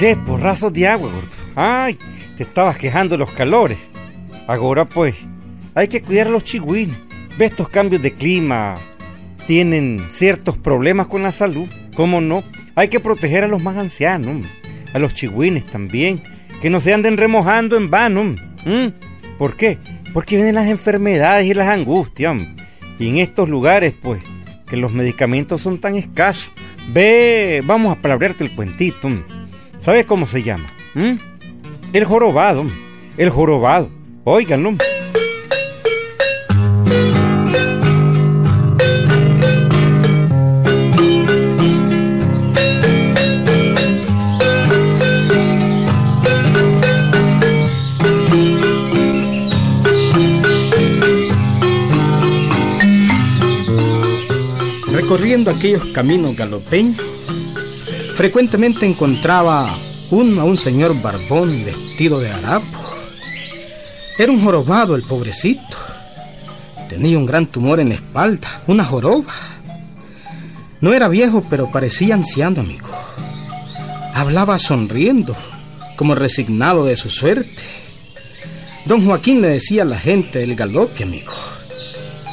Qué porrazos de agua, gordo. Ay, te estabas quejando los calores. Ahora pues, hay que cuidar a los chigüines. Ve estos cambios de clima. Tienen ciertos problemas con la salud. ¿Cómo no? Hay que proteger a los más ancianos. A los chigüines también. Que no se anden remojando en vano. ¿Mm? ¿Por qué? Porque vienen las enfermedades y las angustias. Y en estos lugares, pues, que los medicamentos son tan escasos. Ve, vamos a palabrearte el cuentito. ¿Sabes cómo se llama? ¿Mm? El jorobado. El jorobado. Óiganlo. Recorriendo aquellos caminos galopeños, frecuentemente encontraba a un señor barbón vestido de harapo. Era un jorobado el pobrecito. Tenía un gran tumor en la espalda, una joroba. No era viejo, pero parecía anciano, amigo. Hablaba sonriendo, como resignado de su suerte. Don Joaquín le decía a la gente el galope, amigo.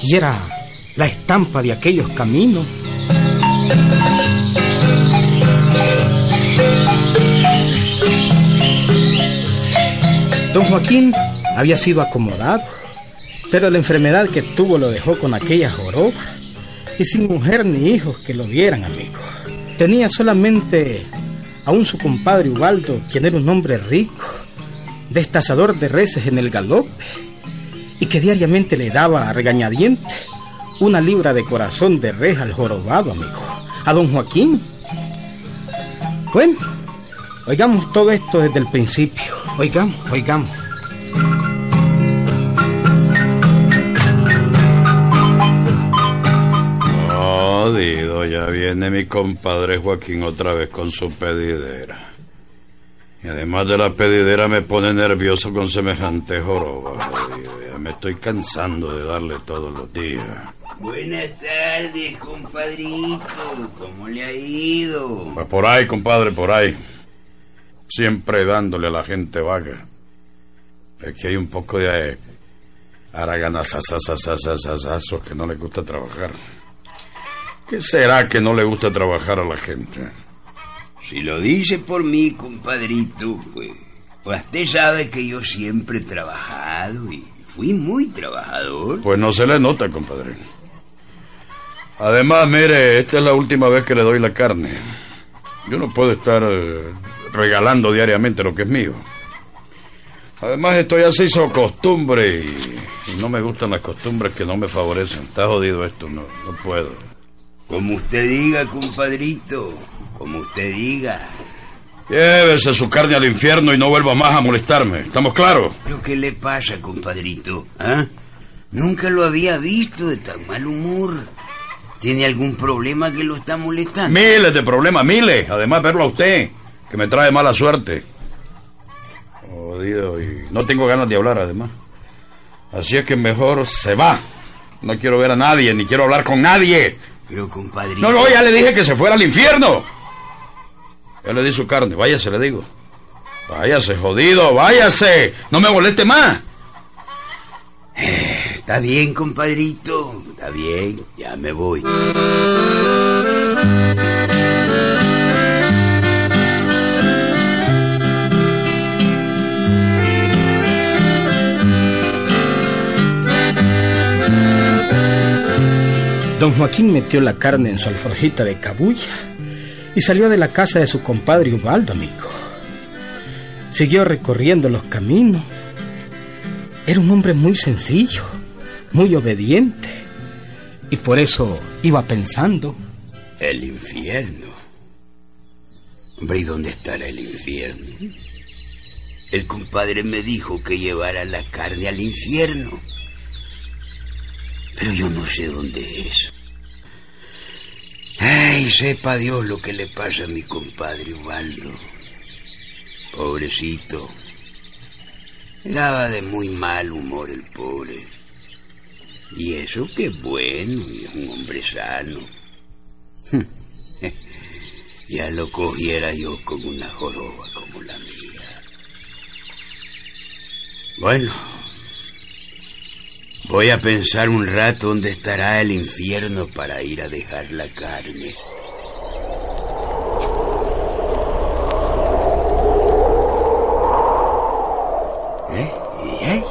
Y era la estampa de aquellos caminos. Don Joaquín había sido acomodado, pero la enfermedad que tuvo lo dejó con aquella joroba y sin mujer ni hijos que lo vieran, amigo. Tenía solamente aún su compadre Ubaldo, quien era un hombre rico, destazador de reses en el galope, y que diariamente le daba a regañadiente una libra de corazón de res al jorobado, amigo, a don Joaquín. Bueno, oigamos todo esto desde el principio. Oigamos, oigamos. Jodido, ya viene mi compadre Joaquín otra vez con su pedidera. Y además de la pedidera me pone nervioso con semejante joroba. Jodido. Ya me estoy cansando de darle todos los días. Buenas tardes, compadrito. ¿Cómo le ha ido? Pues por ahí, compadre, por ahí. Siempre dándole a la gente vaga. Que hay un poco de araganazazazazazazazos que no le gusta trabajar. ¿Qué será que no le gusta trabajar a la gente? Si lo dice por mí, compadrito, pues, pues usted sabe que yo siempre he trabajado y fui muy trabajador. Pues no se le nota, compadre. Además, mire, esta es la última vez que le doy la carne. Yo no puedo estar eh, regalando diariamente lo que es mío. Además, esto ya se hizo costumbre y, y no me gustan las costumbres que no me favorecen. Está jodido esto, no, no puedo. Como usted diga, compadrito. Como usted diga. Llévese su carne al infierno y no vuelva más a molestarme. ¿Estamos claros? ¿Pero qué le pasa, compadrito? ¿Ah? Nunca lo había visto de tan mal humor. ¿Tiene algún problema que lo está molestando? Miles de problemas, miles. Además, verlo a usted, que me trae mala suerte. Jodido, y no tengo ganas de hablar, además. Así es que mejor se va. No quiero ver a nadie, ni quiero hablar con nadie. Pero, compadrito... No, no, ya le dije que se fuera al infierno. Ya le di su carne, váyase, le digo. Váyase, jodido, váyase. No me moleste más. Está bien, compadrito. Está bien, ya me voy. Don Joaquín metió la carne en su alforjita de cabulla y salió de la casa de su compadre Ubaldo, amigo. Siguió recorriendo los caminos. Era un hombre muy sencillo, muy obediente, y por eso iba pensando. El infierno. ¿y dónde estará el infierno? El compadre me dijo que llevara la carne al infierno. Pero yo no sé dónde es. Ay, sepa Dios lo que le pasa a mi compadre Ubaldo. Pobrecito. Daba de muy mal humor el pobre. Y eso que bueno y es un hombre sano. ya lo cogiera yo con una joroba como la mía. Bueno, voy a pensar un rato dónde estará el infierno para ir a dejar la carne. ¿Eh?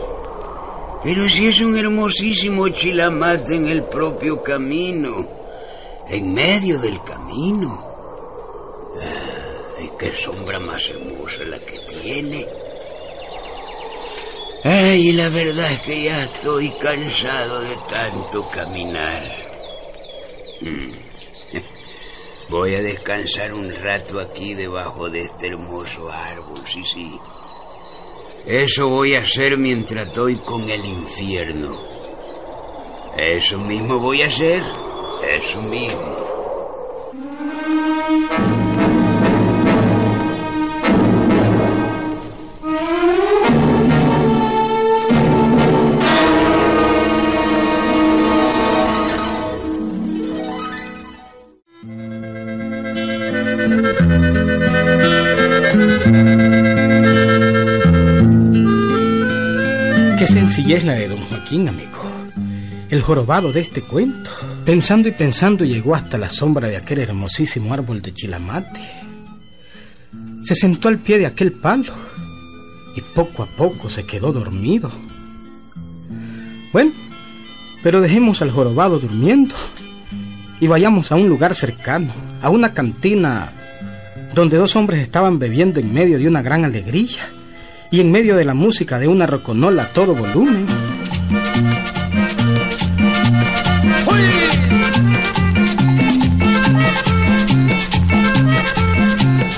Pero si es un hermosísimo chilamate en el propio camino, en medio del camino. Ay, qué sombra más hermosa la que tiene. Ay, la verdad es que ya estoy cansado de tanto caminar. Mm. Voy a descansar un rato aquí debajo de este hermoso árbol, sí, sí. Eso voy a hacer mientras estoy con el infierno. Eso mismo voy a hacer. Eso mismo. Qué sencillez la de don Joaquín, amigo. El jorobado de este cuento. Pensando y pensando llegó hasta la sombra de aquel hermosísimo árbol de chilamate. Se sentó al pie de aquel palo y poco a poco se quedó dormido. Bueno, pero dejemos al jorobado durmiendo y vayamos a un lugar cercano, a una cantina donde dos hombres estaban bebiendo en medio de una gran alegría y en medio de la música de una roconola a todo volumen.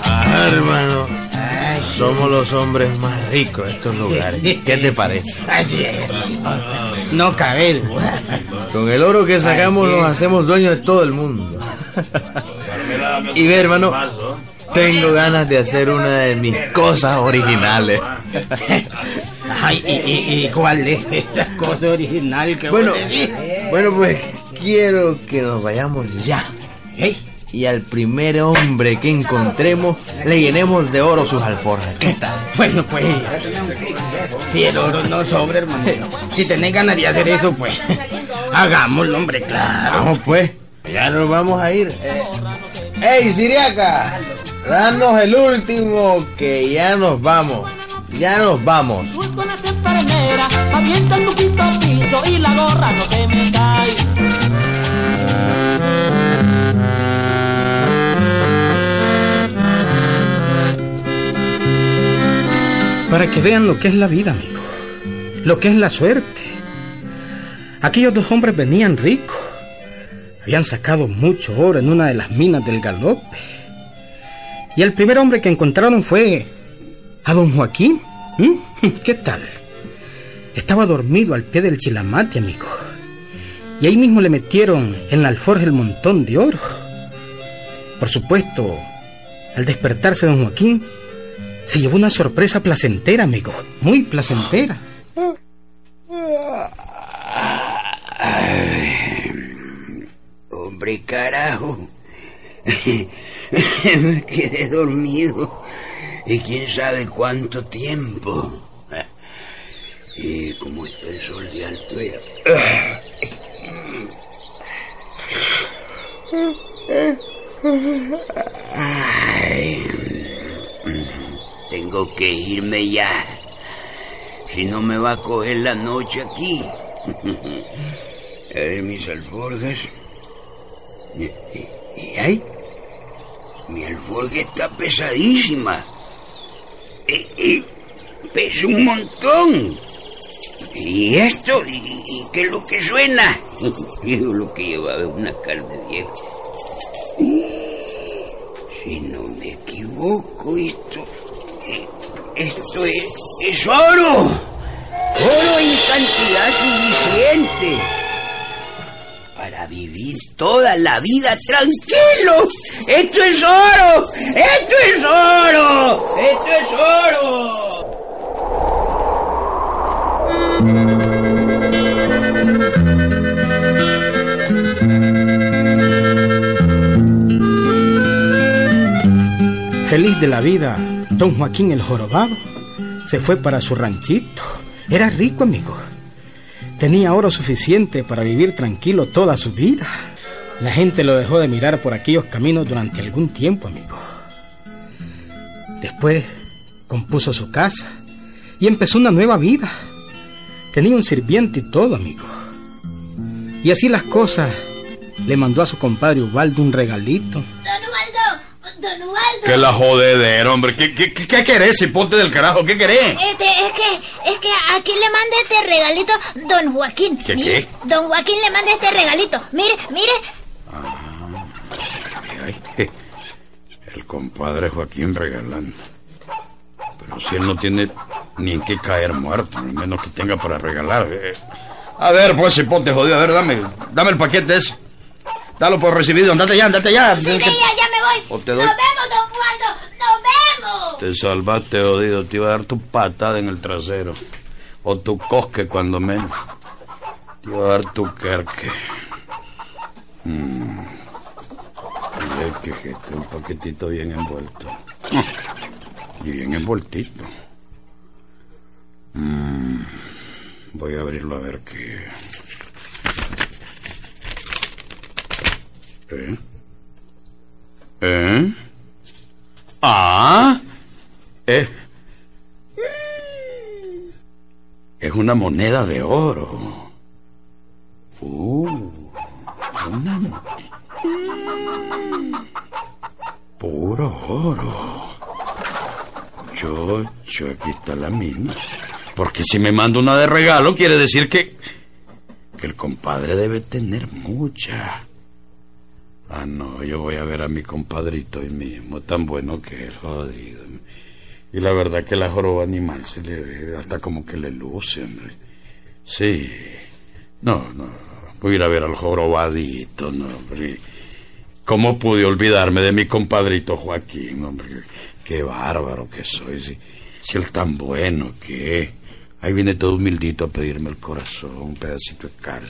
Ah, hermano, somos los hombres más ricos de estos lugares. ¿Qué te parece? Así es. No cabe duda. Con el oro que sacamos nos hacemos dueños de todo el mundo. Y ve, hermano, tengo ganas de hacer una de mis cosas originales. Ay, ¿y, y, y cuál es esta cosa original que Bueno, bueno, pues quiero que nos vayamos ya. Y al primer hombre que encontremos le llenemos de oro sus alforjas. ¿Qué tal? Bueno, pues, si el oro no sobra, hermano, si tenés ganas de hacer eso, pues, hagámoslo, hombre, claro. Vamos pues, ya nos vamos a ir. Eh, ¡Ey, Siriaca! Danos el último que ya nos vamos. Ya nos vamos. Con las enfermeras, avienta el poquito al piso y la gorra no se me cae. Para que vean lo que es la vida, amigo. Lo que es la suerte. Aquellos dos hombres venían ricos. Habían sacado mucho oro en una de las minas del galope. Y el primer hombre que encontraron fue a don Joaquín. ¿Mm? ¿Qué tal? Estaba dormido al pie del chilamate, amigo. Y ahí mismo le metieron en la alforja el montón de oro. Por supuesto, al despertarse don Joaquín, se llevó una sorpresa placentera, amigo. Muy placentera. Hombre, carajo. Me quedé dormido. Y quién sabe cuánto tiempo. Y como está el sol de alto ya. Ay, tengo que irme ya. Si no me va a coger la noche aquí. A ver mis alforjas. Y, y- ay, mi alforja está pesadísima. Y, y pesa un montón. ¿Y esto? ¿Y, qué es lo que suena? Lo que llevaba una carne vieja. Si no me equivoco, esto. Esto es, es oro. Oro en cantidad suficiente vivir toda la vida tranquilo. Esto es oro. Esto es oro. Esto es oro. Feliz de la vida, don Joaquín el Jorobado se fue para su ranchito. Era rico, amigo. Tenía oro suficiente para vivir tranquilo toda su vida. La gente lo dejó de mirar por aquellos caminos durante algún tiempo, amigo. Después compuso su casa y empezó una nueva vida. Tenía un sirviente y todo, amigo. Y así las cosas, le mandó a su compadre Ubaldo un regalito. Don Ubaldo. Que la jodedera, hombre. ¿Qué, qué, qué, querés, ponte del carajo? ¿Qué querés? Este, es que, es que aquí le manda este regalito don Joaquín. ¿Qué, Mire, qué? Don Joaquín le manda este regalito. Mire, mire. Ay, el compadre Joaquín regalando. Pero si él no tiene ni en qué caer muerto, menos que tenga para regalar. eh. A ver, pues, cipote jodido, a ver, dame, dame el paquete ese. Dalo por recibido, andate ya, andate ya. Sí, sí, ya, ya me voy. Te Nos doy- vemos, don Ubaldo. Nos vemos. Te salvaste, jodido. Te iba a dar tu patada en el trasero. O tu cosque, cuando menos. Te iba a dar tu querque. Mm. Y es que es un paquetito bien envuelto. Y bien envueltito. Mm. Voy a abrirlo a ver qué. ¿Eh? ¿Eh? Ah, eh, es una moneda de oro. Uh, una mo- puro oro. Yo, yo aquí está la misma. Porque si me manda una de regalo quiere decir que que el compadre debe tener mucha. Ah, no, yo voy a ver a mi compadrito hoy mismo, tan bueno que es, jodido. Y la verdad que la joroba animal se le ve hasta como que le luce, hombre. Sí. No, no, voy a ir a ver al jorobadito, no, hombre. ¿Cómo pude olvidarme de mi compadrito Joaquín, hombre? Qué bárbaro que soy, si, si él tan bueno que es. Ahí viene todo humildito a pedirme el corazón, un pedacito de carne.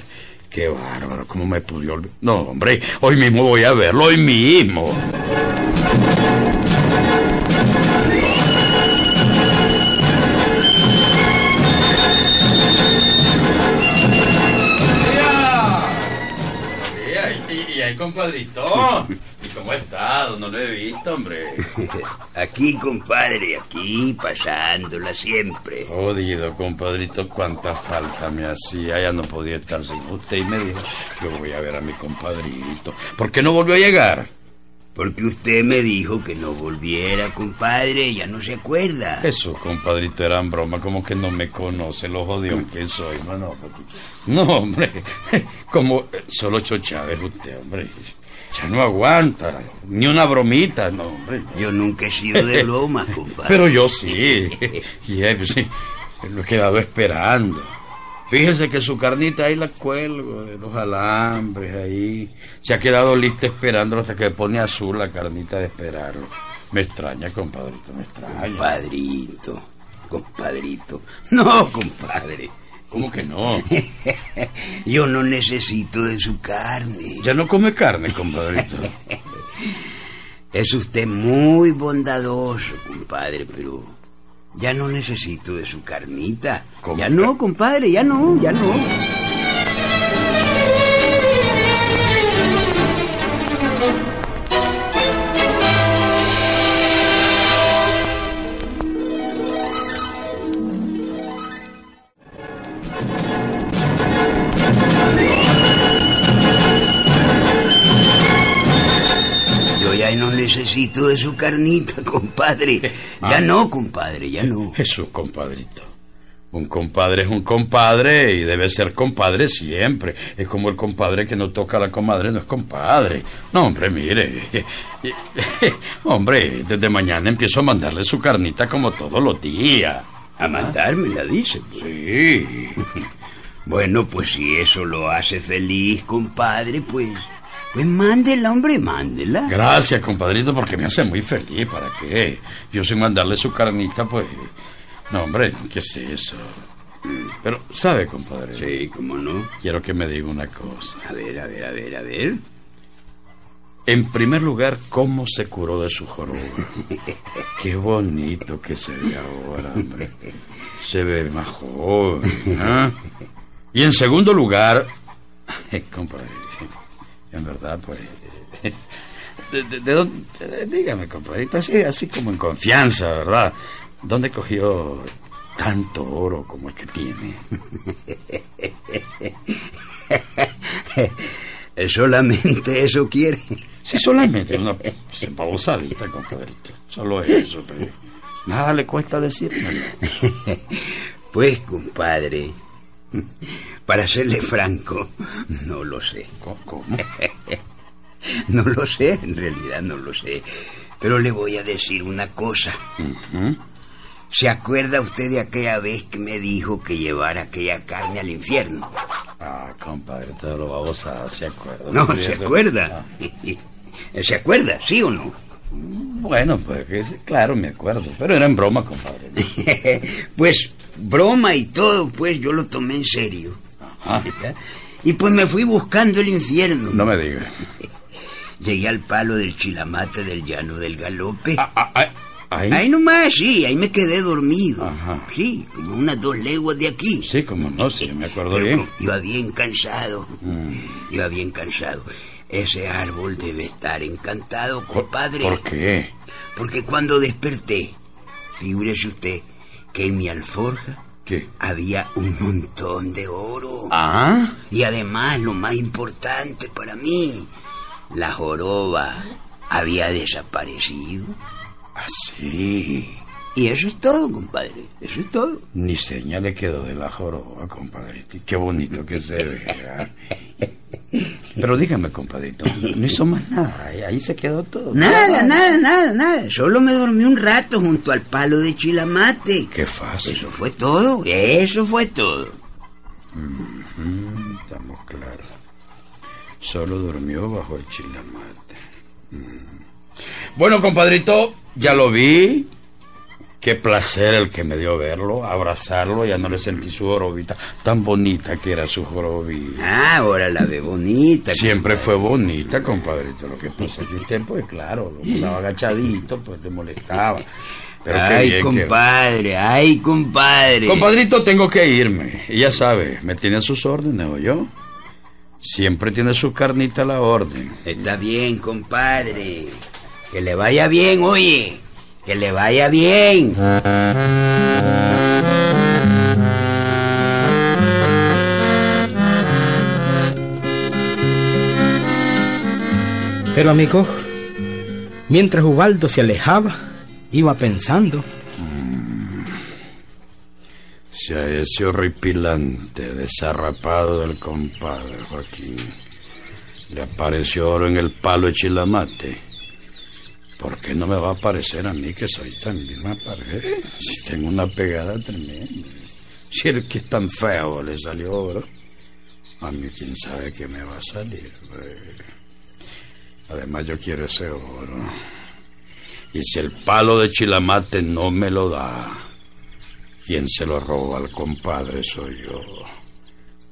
Qué bárbaro, ¿cómo me olvidar? No, hombre, hoy mismo voy a verlo, hoy mismo. ¿Y ahí, compadrito? ¿Y cómo estado? No lo he visto, hombre. Aquí, compadre, aquí, pasándola siempre. Jodido, compadrito, cuánta falta me hacía. Ya no podía estar sin usted. Y me dijo, yo voy a ver a mi compadrito. ¿Por qué no volvió a llegar? Porque usted me dijo que no volviera, compadre, ya no se acuerda. Eso, compadrito, eran broma, como que no me conoce lo jodido que soy, no, no, no, hombre, como eh, solo chochada es usted, hombre, ya no aguanta, ni una bromita, no, hombre. Yo nunca he sido de bromas, compadre. Pero yo sí, y eh, pues, sí, lo he quedado esperando. Fíjese que su carnita ahí la cuelgo de los alambres ahí. Se ha quedado lista esperando hasta que pone azul la carnita de esperarlo. Me extraña, compadrito, me extraña. Compadrito, compadrito. No, compadre. ¿Cómo que no? Yo no necesito de su carne. Ya no come carne, compadrito. Es usted muy bondadoso, compadre, pero ya no necesito de su carnita. ¿Cómo Ya no, compadre, ya no, ya no. Necesito de su carnita, compadre. Ya no, compadre, ya no. Jesús, compadrito. Un compadre es un compadre y debe ser compadre siempre. Es como el compadre que no toca a la comadre, no es compadre. No, hombre, mire. Hombre, desde mañana empiezo a mandarle su carnita como todos los días. A mandármela, dice. Sí. Bueno, pues si eso lo hace feliz, compadre, pues... Pues mándela, hombre, mándela. Gracias, compadrito, porque me hace muy feliz. ¿Para qué? Yo sin mandarle su carnita, pues... No, hombre, ¿qué es eso? Pero, ¿sabe, compadre? Sí, cómo no. Quiero que me diga una cosa. A ver, a ver, a ver, a ver. En primer lugar, cómo se curó de su joroba. Qué bonito que se ve ahora, hombre. Se ve más joven. ¿ah? Y en segundo lugar, compadre, en verdad, pues. De, de- de dónde- de- dígame, compadrito, así, así como en confianza, ¿verdad? ¿Dónde cogió tanto oro como el que tiene? Solamente eso quiere. Si solamente una babosadita, compadrito. Solo eso, pero nada le cuesta decírmelo. Pues, compadre, para serle franco, no lo sé. ¿Cómo? No lo sé, en realidad no lo sé. Pero le voy a decir una cosa. ¿Se acuerda usted de aquella vez que me dijo que llevara aquella carne al infierno? Ah, compadre, todo lo babosada, ¿se acuerda? No, ¿se acuerda? ¿Se acuerda, sí o no? Bueno, pues claro, me acuerdo. Pero era en broma, compadre. pues broma y todo, pues yo lo tomé en serio. Ajá. Y pues me fui buscando el infierno. No me diga. Llegué al palo del chilamate del llano del galope. Ah, ah, ah, ahí. Ahí nomás, sí, ahí me quedé dormido. Ajá. Sí, como unas dos leguas de aquí. Sí, como no, sí, me acuerdo Pero bien. Iba bien cansado. Mm. Iba bien cansado. Ese árbol debe estar encantado, ¿Por, compadre. ¿Por qué? Porque cuando desperté, figúrese usted que en mi alforja ¿Qué? había un montón de oro. Ah, Y además, lo más importante para mí, la joroba había desaparecido. así. Y eso es todo, compadre. Eso es todo. Ni señal le quedó de la joroba, compadrito. Y Qué bonito que se ve. ¿eh? Pero dígame, compadrito, no hizo más nada. Ahí, ahí se quedó todo. Nada, nada, nada, nada. Solo me dormí un rato junto al palo de chilamate. Qué fácil. Eso fue todo. Eso fue todo. Mm, estamos claros. Solo durmió bajo el chilamate. Mm. Bueno, compadrito, ya lo vi. Qué placer el que me dio verlo, abrazarlo. Ya no le sentí su jorobita. Tan bonita que era su jorobita. Ah, ahora la ve bonita. Siempre fue bonita, compadrito. Lo que pasa es que usted, pues claro, lo estaba agachadito, pues le molestaba. Pero ay, que- compadre, ay, compadre. Compadrito, tengo que irme. Y ya sabe, me tiene a sus órdenes, ¿o yo? Siempre tiene su carnita a la orden. Está bien, compadre. Que le vaya bien, oye. Que le vaya bien. Pero amigo, mientras Ubaldo se alejaba, iba pensando. Si a ese horripilante desarrapado del compadre Joaquín le apareció oro en el palo de chilamate, ¿por qué no me va a aparecer a mí que soy también una pared? Si tengo una pegada tremenda. Si el que es tan feo le salió oro, a mí quién sabe qué me va a salir. pues. Además yo quiero ese oro. Y si el palo de chilamate no me lo da, quien se lo roba al compadre soy yo.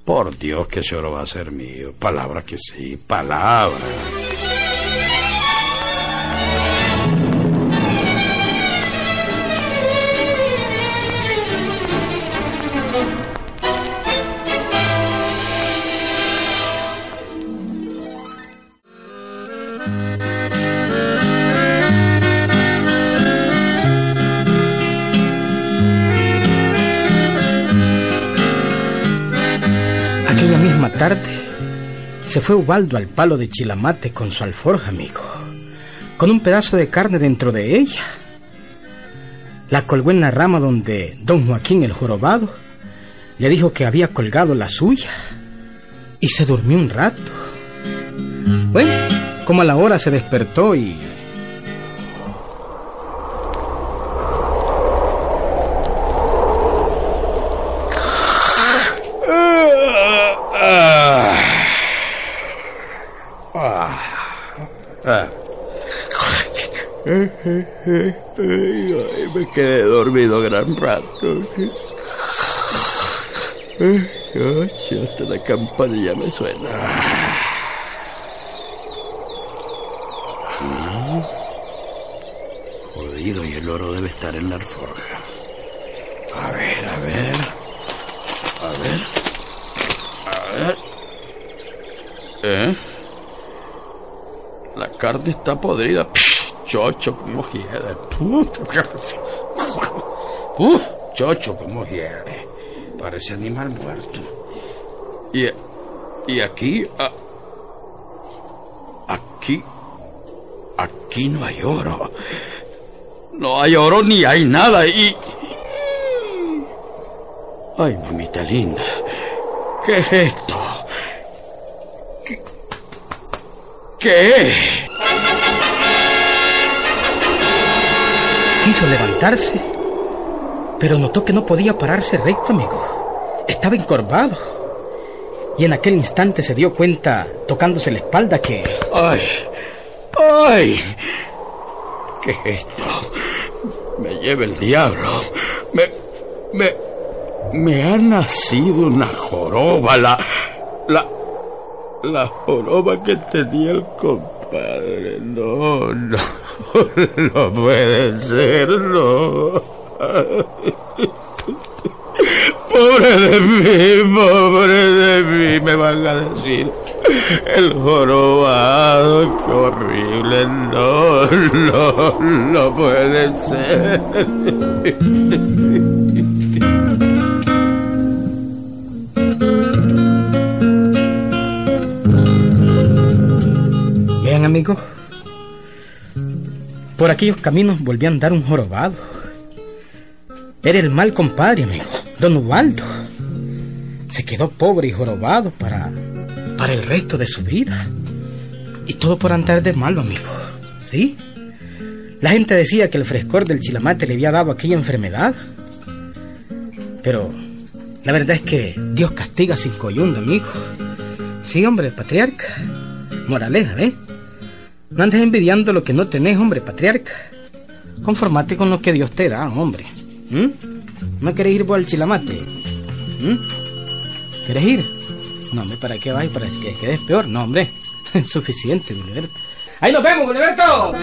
Por Dios que ese oro va a ser mío. Palabra que sí, palabra. Tarde se fue Ubaldo al palo de Chilamate con su alforja, amigo, con un pedazo de carne dentro de ella. La colgó en la rama donde don Joaquín el jorobado le dijo que había colgado la suya y se durmió un rato. Bueno, como a la hora se despertó y Me quedé dormido gran rato. Hasta la campanilla me suena. Ah, jodido, y el oro debe estar en la alforja. A ver, a ver. A ver. A ver. ¿Eh? La carne está podrida. Chocho como hiede. Uf, chocho como hiede. Parece animal muerto. Y, y aquí... ah, aquí... Aquí no hay oro. No hay oro ni hay nada y... Ay, mamita linda. ¿Qué es esto? ¿Qué, qué es? Quiso levantarse, pero notó que no podía pararse recto, amigo. Estaba encorvado. Y en aquel instante se dio cuenta, tocándose la espalda, que ¡Ay! ¡Ay! ¿Qué es esto? Me lleva el diablo. Me. Me. Me ha nacido una joroba. La. La. La joroba que tenía el compadre. No, no. No puede ser, no. Pobre de mí, pobre de mí, me van a decir. El jorobado, qué horrible. No, no, no puede ser. Vean, amigo. Por aquellos caminos volví a andar un jorobado. Era el mal compadre, amigo, don Ubaldo. Se quedó pobre y jorobado para, para el resto de su vida. Y todo por andar de malo, amigo. ¿Sí? La gente decía que el frescor del chilamate le había dado aquella enfermedad. Pero la verdad es que Dios castiga sin coyunda, amigo. Sí, hombre, patriarca. Moraleja, ¿eh? No andes envidiando lo que no tenés, hombre, patriarca. Conformate con lo que Dios te da, hombre. ¿Mm? ¿No querés ir por el chilamate? ¿Mm? ¿Querés ir? No, hombre, ¿para qué vas? ¿Para que quedes peor? No, hombre. Suficiente. ¡Ahí nos vemos, Gilberto!